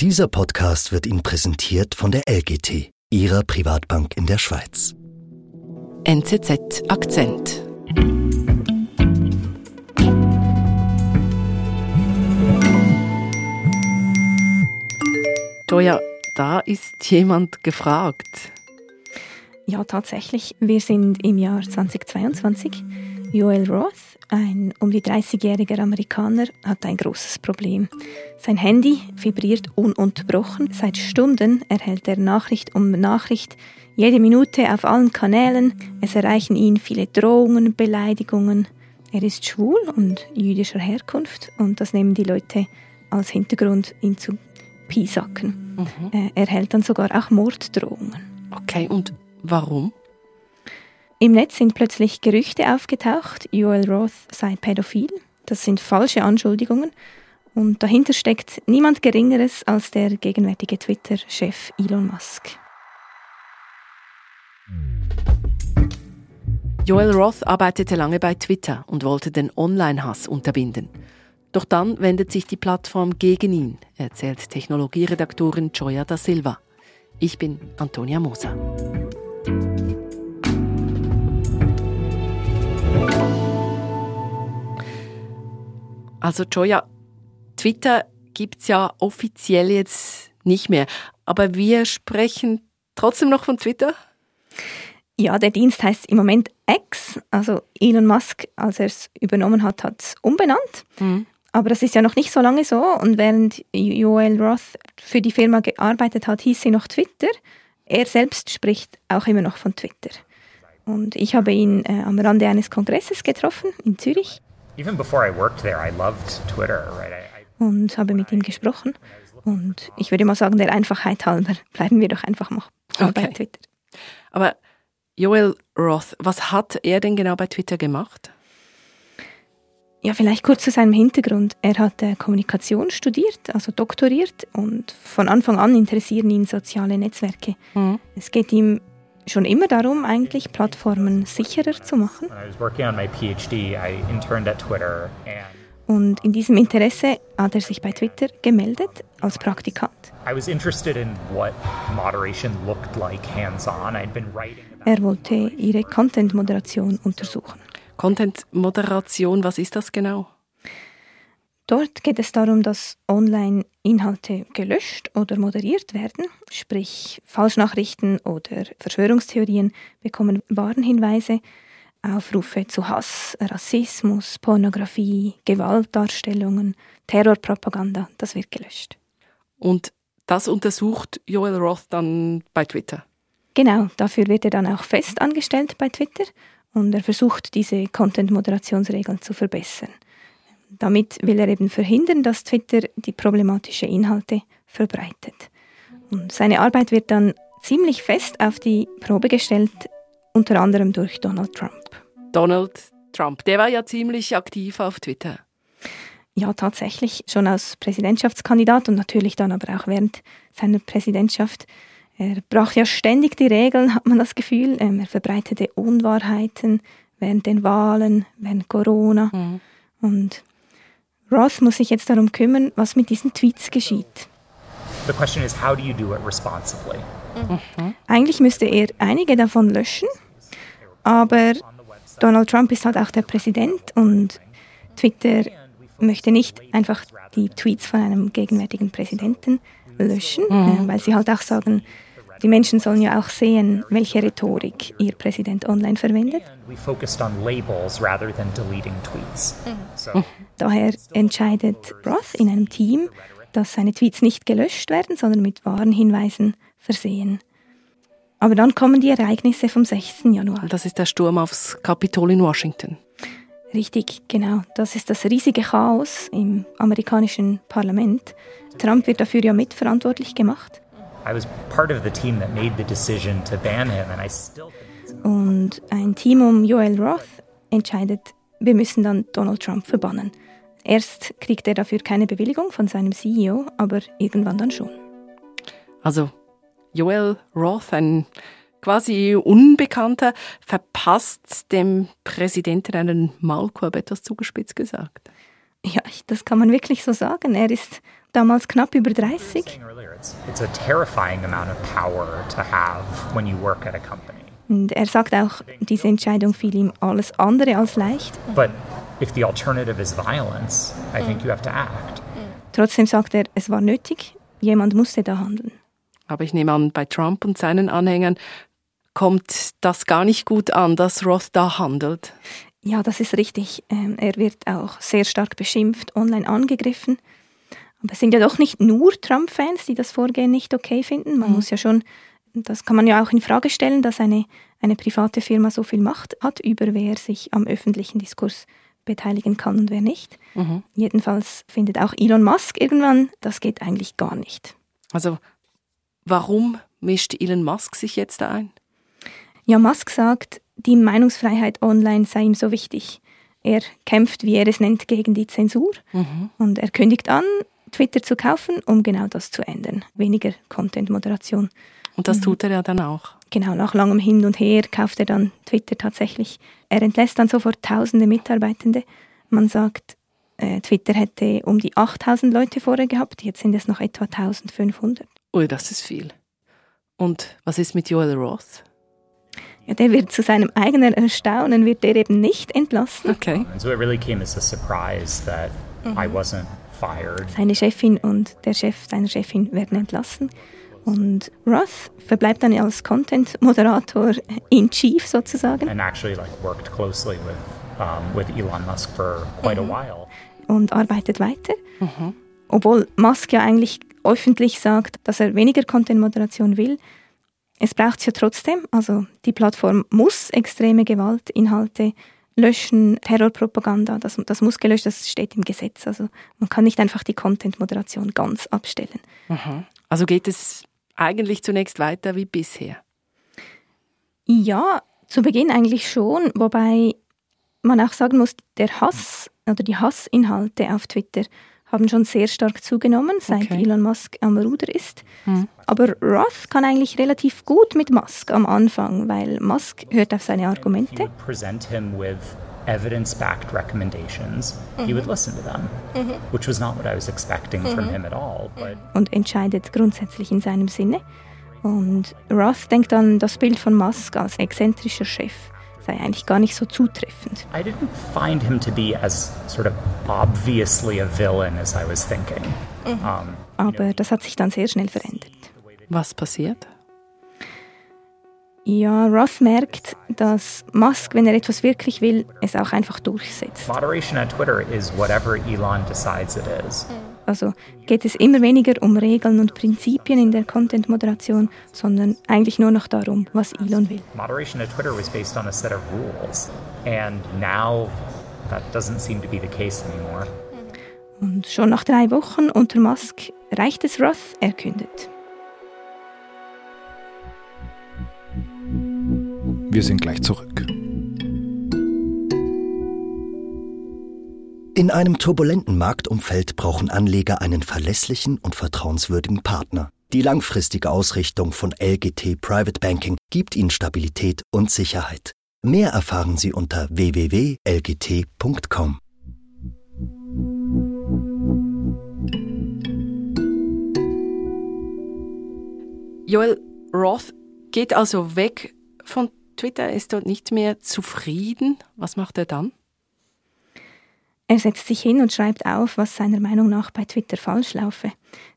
Dieser Podcast wird Ihnen präsentiert von der LGT, Ihrer Privatbank in der Schweiz. NZZ Akzent. Joja, da ist jemand gefragt. Ja, tatsächlich. Wir sind im Jahr 2022. Joel Roth, ein um die 30-jähriger Amerikaner, hat ein großes Problem. Sein Handy vibriert ununterbrochen. Seit Stunden erhält er Nachricht um Nachricht, jede Minute auf allen Kanälen. Es erreichen ihn viele Drohungen, Beleidigungen. Er ist schwul und jüdischer Herkunft und das nehmen die Leute als Hintergrund, ihn zu piesacken. Mhm. Er erhält dann sogar auch Morddrohungen. Okay, und Warum? Im Netz sind plötzlich Gerüchte aufgetaucht, Joel Roth sei pädophil. Das sind falsche Anschuldigungen. Und dahinter steckt niemand Geringeres als der gegenwärtige Twitter-Chef Elon Musk. Joel Roth arbeitete lange bei Twitter und wollte den Online-Hass unterbinden. Doch dann wendet sich die Plattform gegen ihn, erzählt Technologieredaktorin Joya da Silva. Ich bin Antonia Moser. Also Joya, Twitter gibt es ja offiziell jetzt nicht mehr, aber wir sprechen trotzdem noch von Twitter? Ja, der Dienst heißt im Moment X. Also Elon Musk, als er es übernommen hat, hat es umbenannt. Mhm. Aber das ist ja noch nicht so lange so. Und während Joel Roth für die Firma gearbeitet hat, hieß sie noch Twitter. Er selbst spricht auch immer noch von Twitter. Und ich habe ihn äh, am Rande eines Kongresses getroffen in Zürich even before I worked there, I loved Twitter. Right? I, I, und habe mit ihm gesprochen. Und ich würde mal sagen, der Einfachheit halber bleiben wir doch einfach mal okay. bei Twitter. Aber Joel Roth, was hat er denn genau bei Twitter gemacht? Ja, vielleicht kurz zu seinem Hintergrund. Er hat äh, Kommunikation studiert, also doktoriert und von Anfang an interessieren ihn soziale Netzwerke. Mhm. Es geht ihm schon immer darum, eigentlich Plattformen sicherer zu machen. Und in diesem Interesse hat er sich bei Twitter gemeldet als Praktikant. Er wollte ihre Content-Moderation untersuchen. Content-Moderation, was ist das genau? Dort geht es darum, dass Online-Inhalte gelöscht oder moderiert werden, sprich Falschnachrichten oder Verschwörungstheorien bekommen Warnhinweise, Aufrufe zu Hass, Rassismus, Pornografie, Gewaltdarstellungen, Terrorpropaganda, das wird gelöscht. Und das untersucht Joel Roth dann bei Twitter? Genau, dafür wird er dann auch fest angestellt bei Twitter und er versucht, diese Content-Moderationsregeln zu verbessern. Damit will er eben verhindern, dass Twitter die problematischen Inhalte verbreitet. Und seine Arbeit wird dann ziemlich fest auf die Probe gestellt, unter anderem durch Donald Trump. Donald Trump, der war ja ziemlich aktiv auf Twitter. Ja, tatsächlich, schon als Präsidentschaftskandidat und natürlich dann aber auch während seiner Präsidentschaft. Er brach ja ständig die Regeln, hat man das Gefühl. Ähm, er verbreitete Unwahrheiten während den Wahlen, während Corona. Mhm. Und Roth muss sich jetzt darum kümmern, was mit diesen Tweets geschieht. The question is, how do you do it responsibly? Mhm. Eigentlich müsste er einige davon löschen, aber Donald Trump ist halt auch der Präsident und Twitter möchte nicht einfach die Tweets von einem gegenwärtigen Präsidenten löschen, mhm. Äh, weil sie halt auch sagen, die Menschen sollen ja auch sehen, welche Rhetorik ihr Präsident online verwendet. Mhm. Daher entscheidet Roth in einem Team, dass seine Tweets nicht gelöscht werden, sondern mit wahren Hinweisen versehen. Aber dann kommen die Ereignisse vom 6. Januar. Das ist der Sturm aufs Kapitol in Washington. Richtig, genau. Das ist das riesige Chaos im amerikanischen Parlament. Trump wird dafür ja mitverantwortlich gemacht. Und ein Team um Joel Roth entscheidet, wir müssen dann Donald Trump verbannen. Erst kriegt er dafür keine Bewilligung von seinem CEO, aber irgendwann dann schon. Also Joel Roth, ein quasi Unbekannter, verpasst dem Präsidenten einen Maulkorb, etwas zugespitzt gesagt. Ja, das kann man wirklich so sagen. Er ist damals knapp über 30. It's a terrifying amount of power to have when you work at a company. Und er sagt auch, diese Entscheidung fiel ihm alles andere als leicht. But if the alternative is violence, I think you have to act. Trotzdem sagt er, es war nötig, jemand musste da handeln. Aber ich nehme an, bei Trump und seinen Anhängern kommt das gar nicht gut an, dass Roth da handelt. Ja, das ist richtig. Ähm, er wird auch sehr stark beschimpft, online angegriffen. Aber es sind ja doch nicht nur Trump-Fans, die das Vorgehen nicht okay finden. Man mhm. muss ja schon, das kann man ja auch in Frage stellen, dass eine, eine private Firma so viel Macht hat über wer sich am öffentlichen Diskurs beteiligen kann und wer nicht. Mhm. Jedenfalls findet auch Elon Musk irgendwann, das geht eigentlich gar nicht. Also warum mischt Elon Musk sich jetzt ein? Ja, Musk sagt, die Meinungsfreiheit online sei ihm so wichtig. Er kämpft, wie er es nennt, gegen die Zensur mhm. und er kündigt an, Twitter zu kaufen, um genau das zu ändern. Weniger Content-Moderation. Und das mhm. tut er ja dann auch. Genau, nach langem Hin und Her kauft er dann Twitter tatsächlich. Er entlässt dann sofort tausende Mitarbeitende. Man sagt, äh, Twitter hätte um die 8000 Leute vorher gehabt, jetzt sind es noch etwa 1500. Ui, das ist viel. Und was ist mit Joel Roth? Ja, der wird zu seinem eigenen Erstaunen wird der eben nicht entlassen. Okay. So it really came as a surprise that mhm. I wasn't. Seine Chefin und der Chef seiner Chefin werden entlassen. Und Roth verbleibt dann als Content-Moderator in Chief sozusagen. And actually like worked closely with, um, with Elon Musk for quite mhm. a while. Und arbeitet weiter. Mhm. Obwohl Musk ja eigentlich öffentlich sagt, dass er weniger Content-Moderation will. Es braucht es ja trotzdem. Also die Plattform muss extreme Gewaltinhalte löschen, Terrorpropaganda, das, das muss gelöscht, das steht im Gesetz. Also man kann nicht einfach die Content-Moderation ganz abstellen. Mhm. Also geht es eigentlich zunächst weiter wie bisher? Ja, zu Beginn eigentlich schon, wobei man auch sagen muss, der Hass oder die Hassinhalte auf Twitter haben schon sehr stark zugenommen, seit okay. Elon Musk am Ruder ist. Hm. Aber Roth kann eigentlich relativ gut mit Musk am Anfang, weil Musk hört auf seine Argumente. evidence-backed recommendations, mhm. he would listen to them, mhm. which was not what I was expecting mhm. from him at all. But Und entscheidet grundsätzlich in seinem Sinne. Und Roth denkt an das Bild von Musk als exzentrischer Chef sei eigentlich gar nicht so zutreffend. I didn't find him to be as sort of obviously a villain as I was thinking. Mhm. Um, Aber das hat sich dann sehr schnell verändert. Was passiert? Ja, Roth merkt, dass Musk, wenn er etwas wirklich will, es auch einfach durchsetzt. Moderation at Twitter is whatever Elon decides it is. Mhm. Also geht es immer weniger um Regeln und Prinzipien in der Content-Moderation, sondern eigentlich nur noch darum, was Elon will. Moderation at Twitter was based on a set of rules, and now that doesn't seem to be the case anymore. Und schon nach drei Wochen unter Musk reicht es Roth, er kündet. Wir sind gleich zurück. In einem turbulenten Marktumfeld brauchen Anleger einen verlässlichen und vertrauenswürdigen Partner. Die langfristige Ausrichtung von LGT Private Banking gibt Ihnen Stabilität und Sicherheit. Mehr erfahren Sie unter www.lgt.com. Joel Roth geht also weg von Twitter, ist dort nicht mehr zufrieden. Was macht er dann? Er setzt sich hin und schreibt auf, was seiner Meinung nach bei Twitter falsch laufe.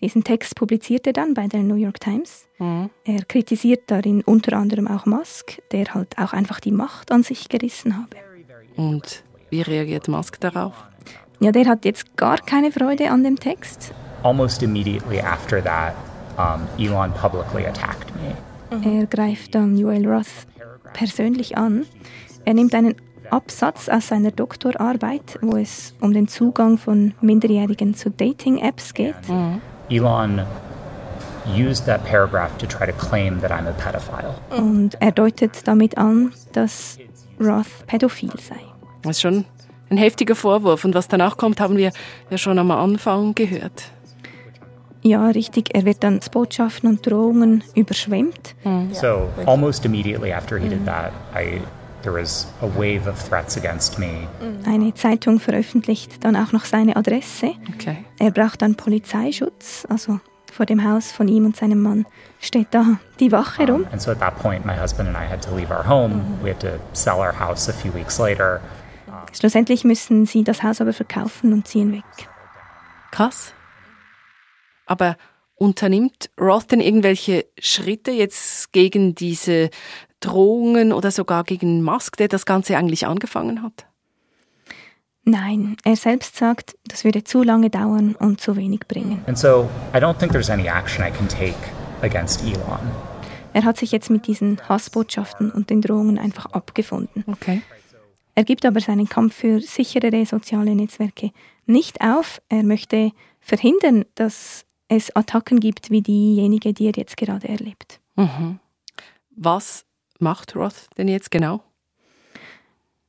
Diesen Text publiziert er dann bei der New York Times. Mhm. Er kritisiert darin unter anderem auch Musk, der halt auch einfach die Macht an sich gerissen habe. Und wie reagiert Musk darauf? Ja, der hat jetzt gar keine Freude an dem Text. Almost immediately after that, um, Elon publicly attacked me. Er greift dann Joel Roth persönlich an. Er nimmt einen Absatz aus seiner Doktorarbeit, wo es um den Zugang von Minderjährigen zu Dating-Apps geht. Mhm. Elon used that paragraph to try to claim that I'm a pedophile. Und er deutet damit an, dass Roth pädophil sei. Das ist schon ein heftiger Vorwurf. Und was danach kommt, haben wir ja schon am Anfang gehört. Ja, richtig. Er wird dann Botschaften und Drohungen überschwemmt. Mhm. So almost immediately after he did that, I There was a wave of threats against me. Eine Zeitung veröffentlicht dann auch noch seine Adresse. Okay. Er braucht dann Polizeischutz, also vor dem Haus von ihm und seinem Mann steht da die Wache rum. And so at that point, my husband and I had to leave our home. We had to sell our house a few weeks later. Schlussendlich müssen sie das Haus aber verkaufen und ziehen weg. Krass. Aber unternimmt Roth denn irgendwelche Schritte jetzt gegen diese Drohungen oder sogar gegen Musk, der das Ganze eigentlich angefangen hat? Nein, er selbst sagt, das würde zu lange dauern und zu wenig bringen. And so I don't think there's any action I can take against Elon. Er hat sich jetzt mit diesen Hassbotschaften und den Drohungen einfach abgefunden. Okay. Er gibt aber seinen Kampf für sicherere soziale Netzwerke nicht auf. Er möchte verhindern, dass es Attacken gibt wie diejenige, die er jetzt gerade erlebt. Mhm. Was macht Roth denn jetzt genau?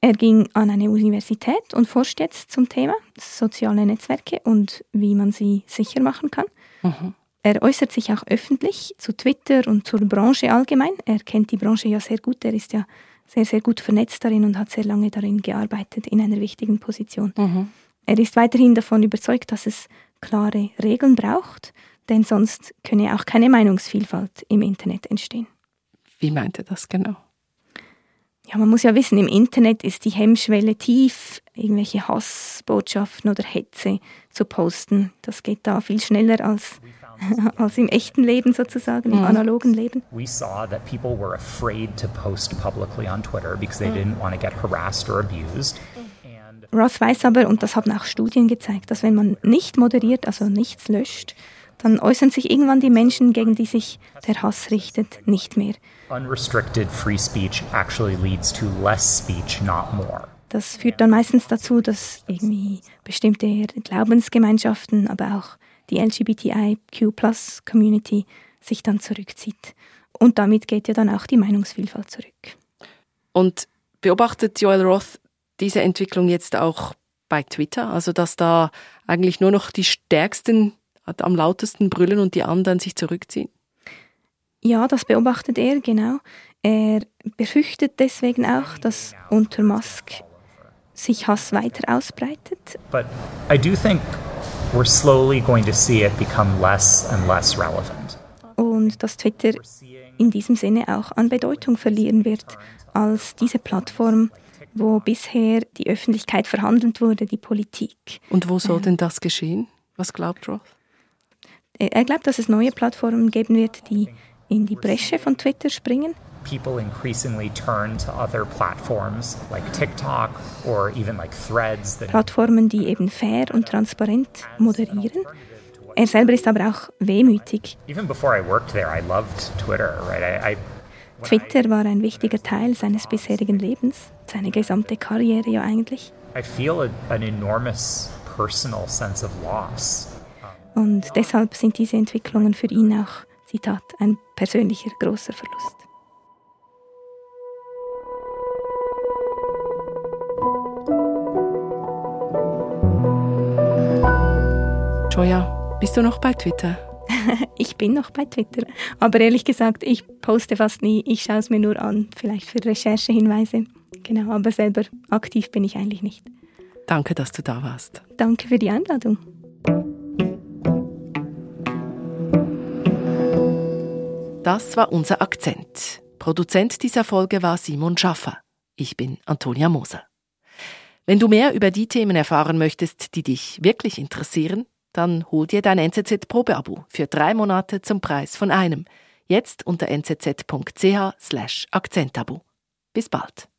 Er ging an eine Universität und forscht jetzt zum Thema soziale Netzwerke und wie man sie sicher machen kann. Mhm. Er äußert sich auch öffentlich zu Twitter und zur Branche allgemein. Er kennt die Branche ja sehr gut. Er ist ja sehr, sehr gut vernetzt darin und hat sehr lange darin gearbeitet in einer wichtigen Position. Mhm. Er ist weiterhin davon überzeugt, dass es klare Regeln braucht, denn sonst könne auch keine Meinungsvielfalt im Internet entstehen. Wie meint er das genau? Ja, man muss ja wissen, im Internet ist die Hemmschwelle tief, irgendwelche Hassbotschaften oder Hetze zu posten. Das geht da viel schneller als, als im echten Leben sozusagen, im analogen Leben. We saw that people were afraid to post publicly on Twitter because they didn't want to get harassed or abused. Roth weiß aber, und das haben auch Studien gezeigt, dass wenn man nicht moderiert, also nichts löscht, dann äußern sich irgendwann die Menschen, gegen die sich der Hass richtet, nicht mehr. unrestricted free speech actually leads to less speech, not more. Das führt dann meistens dazu, dass irgendwie bestimmte Glaubensgemeinschaften, aber auch die LGBTIQ-Plus-Community sich dann zurückzieht. Und damit geht ja dann auch die Meinungsvielfalt zurück. Und beobachtet Joel Roth diese Entwicklung jetzt auch bei Twitter? Also, dass da eigentlich nur noch die Stärksten am lautesten brüllen und die anderen sich zurückziehen? Ja, das beobachtet er, genau. Er befürchtet deswegen auch, dass unter Musk sich Hass weiter ausbreitet. But I do think we're slowly going to see it become less and less relevant. und dass Twitter in diesem Sinne auch an Bedeutung verlieren wird als diese Plattform, wo bisher die Öffentlichkeit verhandelt wurde, die Politik. Und wo soll denn das geschehen? Was glaubt Roth? Er er glaubt, dass es neue Plattformen geben wird, die in die Bresche von Twitter springen. People increasingly turn to other platforms like TikTok or even like Threads Plattformen, die eben fair und transparent moderieren. Er selber ist aber auch wehmütig. even before I worked there, I loved Twitter, right? I, I Twitter war ein wichtiger Teil seines bisherigen Lebens, seine gesamte Karriere ja eigentlich. I feel a, an enormous personal sense of loss. Und deshalb sind diese Entwicklungen für ihn auch, Zitat, ein persönlicher großer Verlust. Joya, bist du noch bei Twitter? Ich bin noch bei Twitter, aber ehrlich gesagt, ich poste fast nie. Ich schaue es mir nur an, vielleicht für Recherchehinweise. Genau, aber selber aktiv bin ich eigentlich nicht. Danke, dass du da warst. Danke für die Einladung. Das war unser Akzent. Produzent dieser Folge war Simon Schaffer. Ich bin Antonia Moser. Wenn du mehr über die Themen erfahren möchtest, die dich wirklich interessieren, dann hol dir dein NZZ-Probeabo für drei Monate zum Preis von einem. Jetzt unter nzz.ch slash Akzentabo. Bis bald.